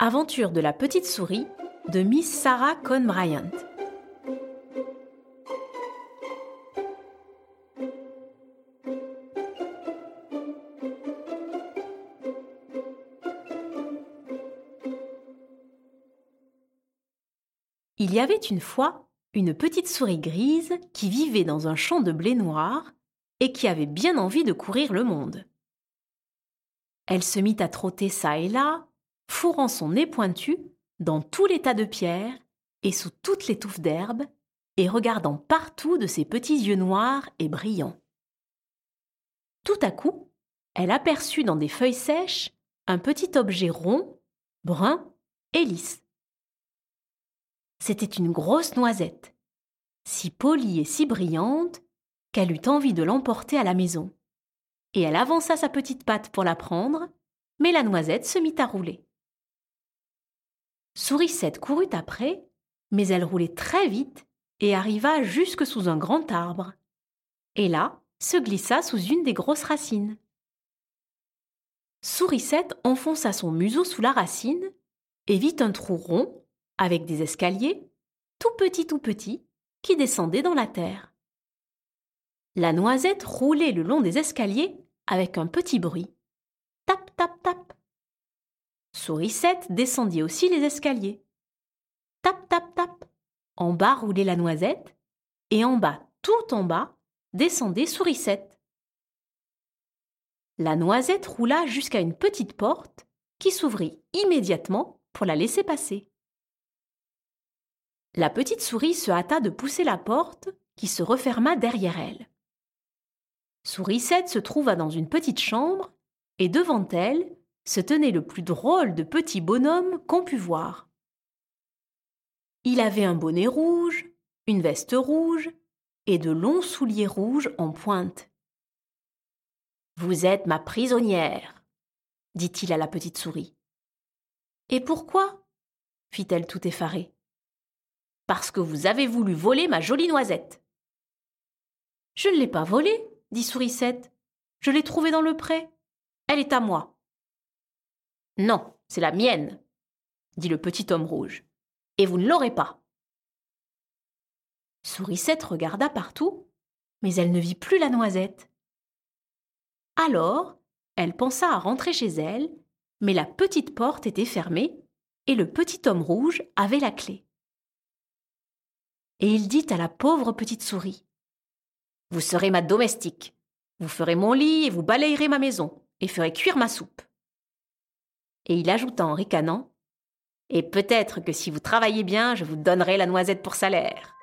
Aventure de la petite souris de Miss Sarah Cohn Bryant. Il y avait une fois une petite souris grise qui vivait dans un champ de blé noir et qui avait bien envie de courir le monde. Elle se mit à trotter çà et là, fourrant son nez pointu dans tous les tas de pierres et sous toutes les touffes d'herbe, et regardant partout de ses petits yeux noirs et brillants. Tout à coup, elle aperçut dans des feuilles sèches un petit objet rond, brun et lisse. C'était une grosse noisette, si polie et si brillante qu'elle eut envie de l'emporter à la maison. Et elle avança sa petite patte pour la prendre, mais la noisette se mit à rouler. Sourisette courut après, mais elle roulait très vite et arriva jusque sous un grand arbre. Et là, se glissa sous une des grosses racines. Sourisette enfonça son museau sous la racine et vit un trou rond avec des escaliers, tout petits tout petits, qui descendaient dans la terre. La noisette roulait le long des escaliers avec un petit bruit. Sourisette descendit aussi les escaliers. Tap, tap, tap. En bas roulait la noisette, et en bas, tout en bas, descendait Sourisette. La noisette roula jusqu'à une petite porte qui s'ouvrit immédiatement pour la laisser passer. La petite souris se hâta de pousser la porte qui se referma derrière elle. Sourisette se trouva dans une petite chambre et devant elle se tenait le plus drôle de petit bonhomme qu'on pût voir. Il avait un bonnet rouge, une veste rouge et de longs souliers rouges en pointe. Vous êtes ma prisonnière, dit-il à la petite souris. Et pourquoi? fit-elle tout effarée. Parce que vous avez voulu voler ma jolie noisette. Je ne l'ai pas volée, dit Sourisette. Je l'ai trouvée dans le pré. Elle est à moi. Non, c'est la mienne, dit le petit homme rouge. Et vous ne l'aurez pas. Sourisette regarda partout, mais elle ne vit plus la noisette. Alors, elle pensa à rentrer chez elle, mais la petite porte était fermée et le petit homme rouge avait la clé. Et il dit à la pauvre petite souris Vous serez ma domestique. Vous ferez mon lit et vous balayerez ma maison et ferez cuire ma soupe et il ajouta en ricanant Et peut-être que si vous travaillez bien, je vous donnerai la noisette pour salaire.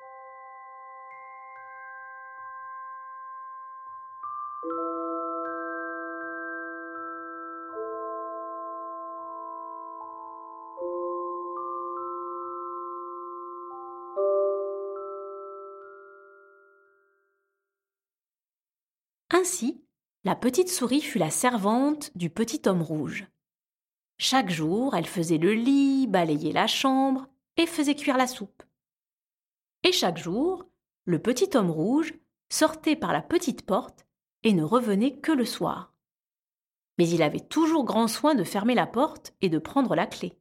Ainsi, la petite souris fut la servante du petit homme rouge. Chaque jour, elle faisait le lit, balayait la chambre et faisait cuire la soupe. Et chaque jour, le petit homme rouge sortait par la petite porte et ne revenait que le soir. Mais il avait toujours grand soin de fermer la porte et de prendre la clé.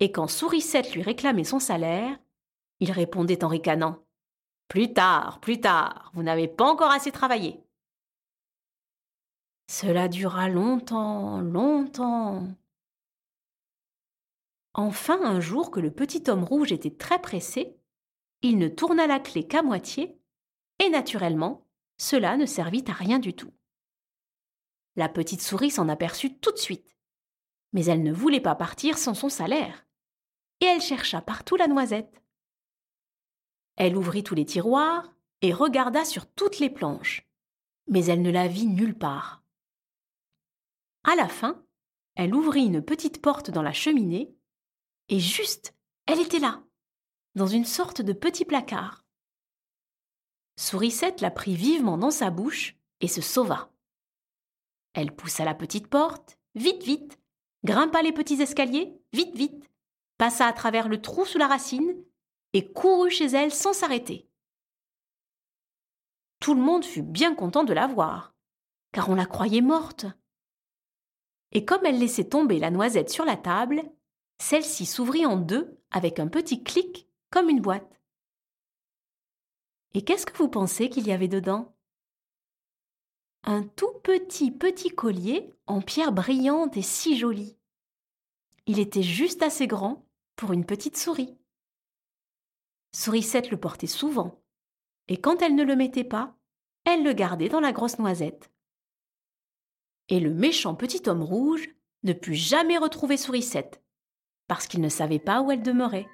Et quand Sourisette lui réclamait son salaire, il répondait en ricanant Plus tard, plus tard, vous n'avez pas encore assez travaillé. Cela dura longtemps, longtemps. Enfin, un jour que le petit homme rouge était très pressé, il ne tourna la clé qu'à moitié, et naturellement, cela ne servit à rien du tout. La petite souris s'en aperçut tout de suite, mais elle ne voulait pas partir sans son salaire, et elle chercha partout la noisette. Elle ouvrit tous les tiroirs et regarda sur toutes les planches, mais elle ne la vit nulle part. À la fin, elle ouvrit une petite porte dans la cheminée, et juste, elle était là, dans une sorte de petit placard. Sourisette la prit vivement dans sa bouche et se sauva. Elle poussa la petite porte, vite, vite, grimpa les petits escaliers, vite, vite, passa à travers le trou sous la racine et courut chez elle sans s'arrêter. Tout le monde fut bien content de la voir, car on la croyait morte et comme elle laissait tomber la noisette sur la table, celle-ci s'ouvrit en deux avec un petit clic comme une boîte. Et qu'est-ce que vous pensez qu'il y avait dedans? Un tout petit petit collier en pierre brillante et si joli. Il était juste assez grand pour une petite souris. Sourisette le portait souvent, et quand elle ne le mettait pas, elle le gardait dans la grosse noisette. Et le méchant petit homme rouge ne put jamais retrouver Sourisette, parce qu'il ne savait pas où elle demeurait.